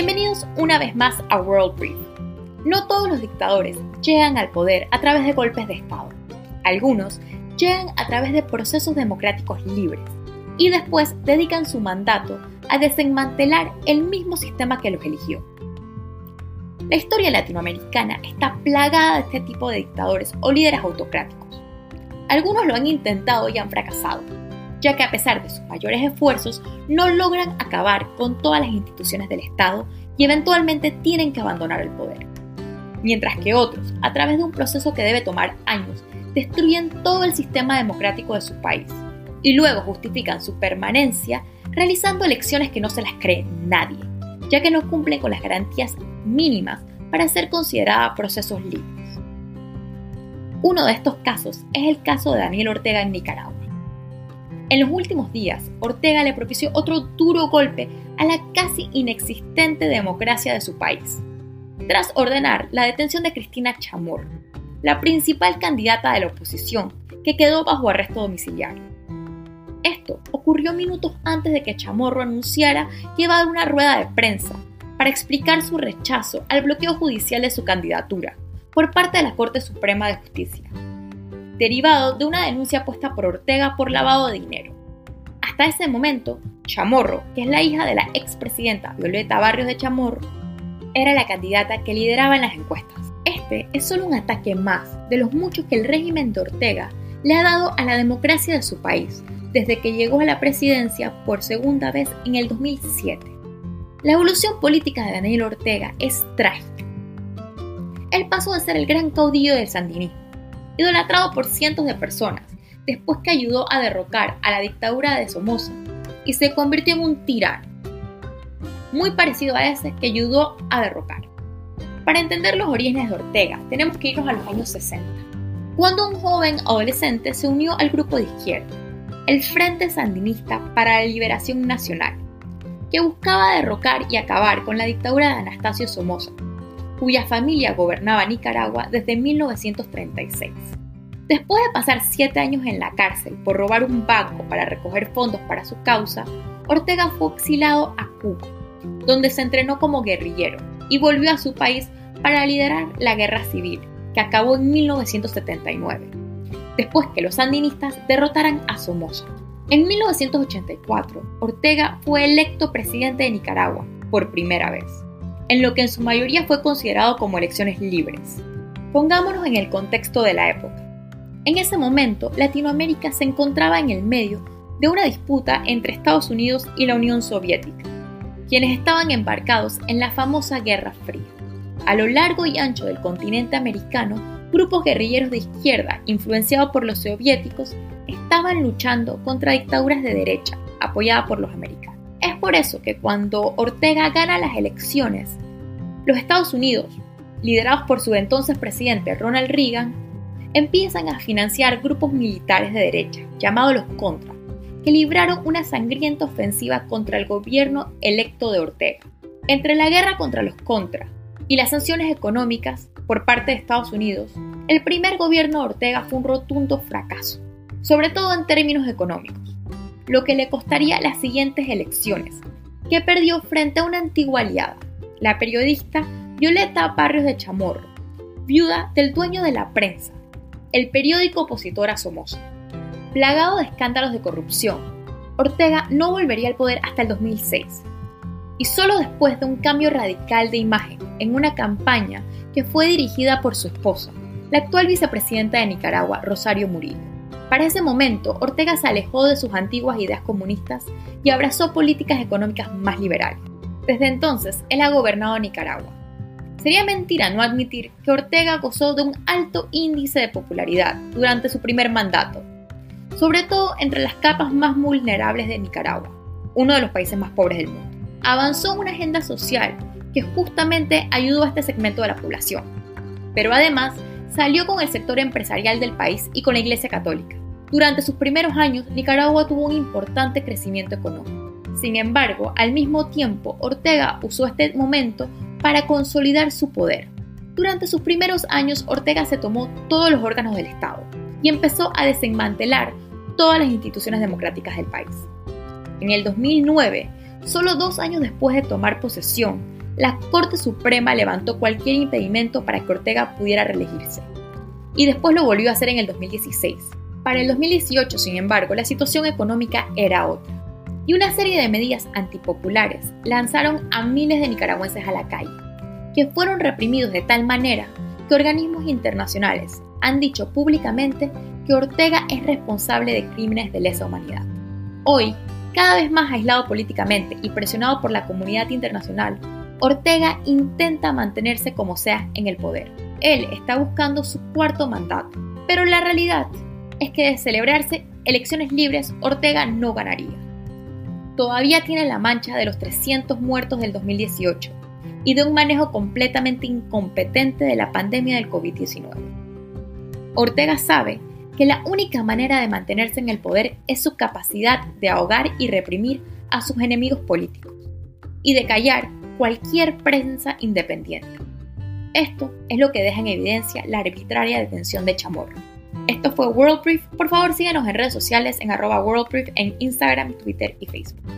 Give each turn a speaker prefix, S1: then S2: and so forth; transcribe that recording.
S1: Bienvenidos una vez más a World Brief. No todos los dictadores llegan al poder a través de golpes de Estado. Algunos llegan a través de procesos democráticos libres y después dedican su mandato a desmantelar el mismo sistema que los eligió. La historia latinoamericana está plagada de este tipo de dictadores o líderes autocráticos. Algunos lo han intentado y han fracasado, ya que a pesar de sus mayores esfuerzos no logran acabar con todas las instituciones del Estado y eventualmente tienen que abandonar el poder. Mientras que otros, a través de un proceso que debe tomar años, destruyen todo el sistema democrático de su país y luego justifican su permanencia realizando elecciones que no se las cree nadie, ya que no cumplen con las garantías mínimas para ser considerada procesos libres. Uno de estos casos es el caso de Daniel Ortega en Nicaragua. En los últimos días, Ortega le propició otro duro golpe a la casi inexistente democracia de su país, tras ordenar la detención de Cristina Chamorro, la principal candidata de la oposición, que quedó bajo arresto domiciliario. Esto ocurrió minutos antes de que Chamorro anunciara que iba a una rueda de prensa para explicar su rechazo al bloqueo judicial de su candidatura por parte de la Corte Suprema de Justicia, derivado de una denuncia puesta por Ortega por lavado de dinero. Hasta ese momento, Chamorro, que es la hija de la expresidenta Violeta Barrios de Chamorro, era la candidata que lideraba en las encuestas. Este es solo un ataque más de los muchos que el régimen de Ortega le ha dado a la democracia de su país desde que llegó a la presidencia por segunda vez en el 2007. La evolución política de Daniel Ortega es trágica. Él pasó de ser el gran caudillo del sandinismo idolatrado por cientos de personas, después que ayudó a derrocar a la dictadura de Somoza y se convirtió en un tirano, muy parecido a ese que ayudó a derrocar. Para entender los orígenes de Ortega, tenemos que irnos a los años 60, cuando un joven adolescente se unió al grupo de izquierda, el Frente Sandinista para la Liberación Nacional, que buscaba derrocar y acabar con la dictadura de Anastasio Somoza, cuya familia gobernaba Nicaragua desde 1936. Después de pasar siete años en la cárcel por robar un banco para recoger fondos para su causa, Ortega fue exilado a Cuba, donde se entrenó como guerrillero y volvió a su país para liderar la guerra civil, que acabó en 1979, después que los sandinistas derrotaran a Somoza. En 1984, Ortega fue electo presidente de Nicaragua por primera vez en lo que en su mayoría fue considerado como elecciones libres. Pongámonos en el contexto de la época. En ese momento, Latinoamérica se encontraba en el medio de una disputa entre Estados Unidos y la Unión Soviética, quienes estaban embarcados en la famosa Guerra Fría. A lo largo y ancho del continente americano, grupos guerrilleros de izquierda, influenciados por los soviéticos, estaban luchando contra dictaduras de derecha, apoyadas por los americanos. Por eso que cuando Ortega gana las elecciones, los Estados Unidos, liderados por su entonces presidente Ronald Reagan, empiezan a financiar grupos militares de derecha, llamados los Contra, que libraron una sangrienta ofensiva contra el gobierno electo de Ortega. Entre la guerra contra los Contra y las sanciones económicas por parte de Estados Unidos, el primer gobierno de Ortega fue un rotundo fracaso, sobre todo en términos económicos lo que le costaría las siguientes elecciones, que perdió frente a una antigua aliada, la periodista Violeta Barrios de Chamorro, viuda del dueño de la prensa, el periódico opositor a Somoza. Plagado de escándalos de corrupción, Ortega no volvería al poder hasta el 2006, y solo después de un cambio radical de imagen en una campaña que fue dirigida por su esposa, la actual vicepresidenta de Nicaragua, Rosario Murillo. Para ese momento, Ortega se alejó de sus antiguas ideas comunistas y abrazó políticas económicas más liberales. Desde entonces, él ha gobernado Nicaragua. Sería mentira no admitir que Ortega gozó de un alto índice de popularidad durante su primer mandato, sobre todo entre las capas más vulnerables de Nicaragua, uno de los países más pobres del mundo. Avanzó una agenda social que justamente ayudó a este segmento de la población, pero además salió con el sector empresarial del país y con la Iglesia Católica. Durante sus primeros años, Nicaragua tuvo un importante crecimiento económico. Sin embargo, al mismo tiempo, Ortega usó este momento para consolidar su poder. Durante sus primeros años, Ortega se tomó todos los órganos del Estado y empezó a desmantelar todas las instituciones democráticas del país. En el 2009, solo dos años después de tomar posesión, la Corte Suprema levantó cualquier impedimento para que Ortega pudiera reelegirse. Y después lo volvió a hacer en el 2016. Para el 2018, sin embargo, la situación económica era otra. Y una serie de medidas antipopulares lanzaron a miles de nicaragüenses a la calle, que fueron reprimidos de tal manera que organismos internacionales han dicho públicamente que Ortega es responsable de crímenes de lesa humanidad. Hoy, cada vez más aislado políticamente y presionado por la comunidad internacional, Ortega intenta mantenerse como sea en el poder. Él está buscando su cuarto mandato, pero la realidad es que de celebrarse elecciones libres, Ortega no ganaría. Todavía tiene la mancha de los 300 muertos del 2018 y de un manejo completamente incompetente de la pandemia del COVID-19. Ortega sabe que la única manera de mantenerse en el poder es su capacidad de ahogar y reprimir a sus enemigos políticos y de callar cualquier prensa independiente. Esto es lo que deja en evidencia la arbitraria detención de Chamorro. Esto fue World Brief. Por favor síganos en redes sociales en arroba World en Instagram, Twitter y Facebook.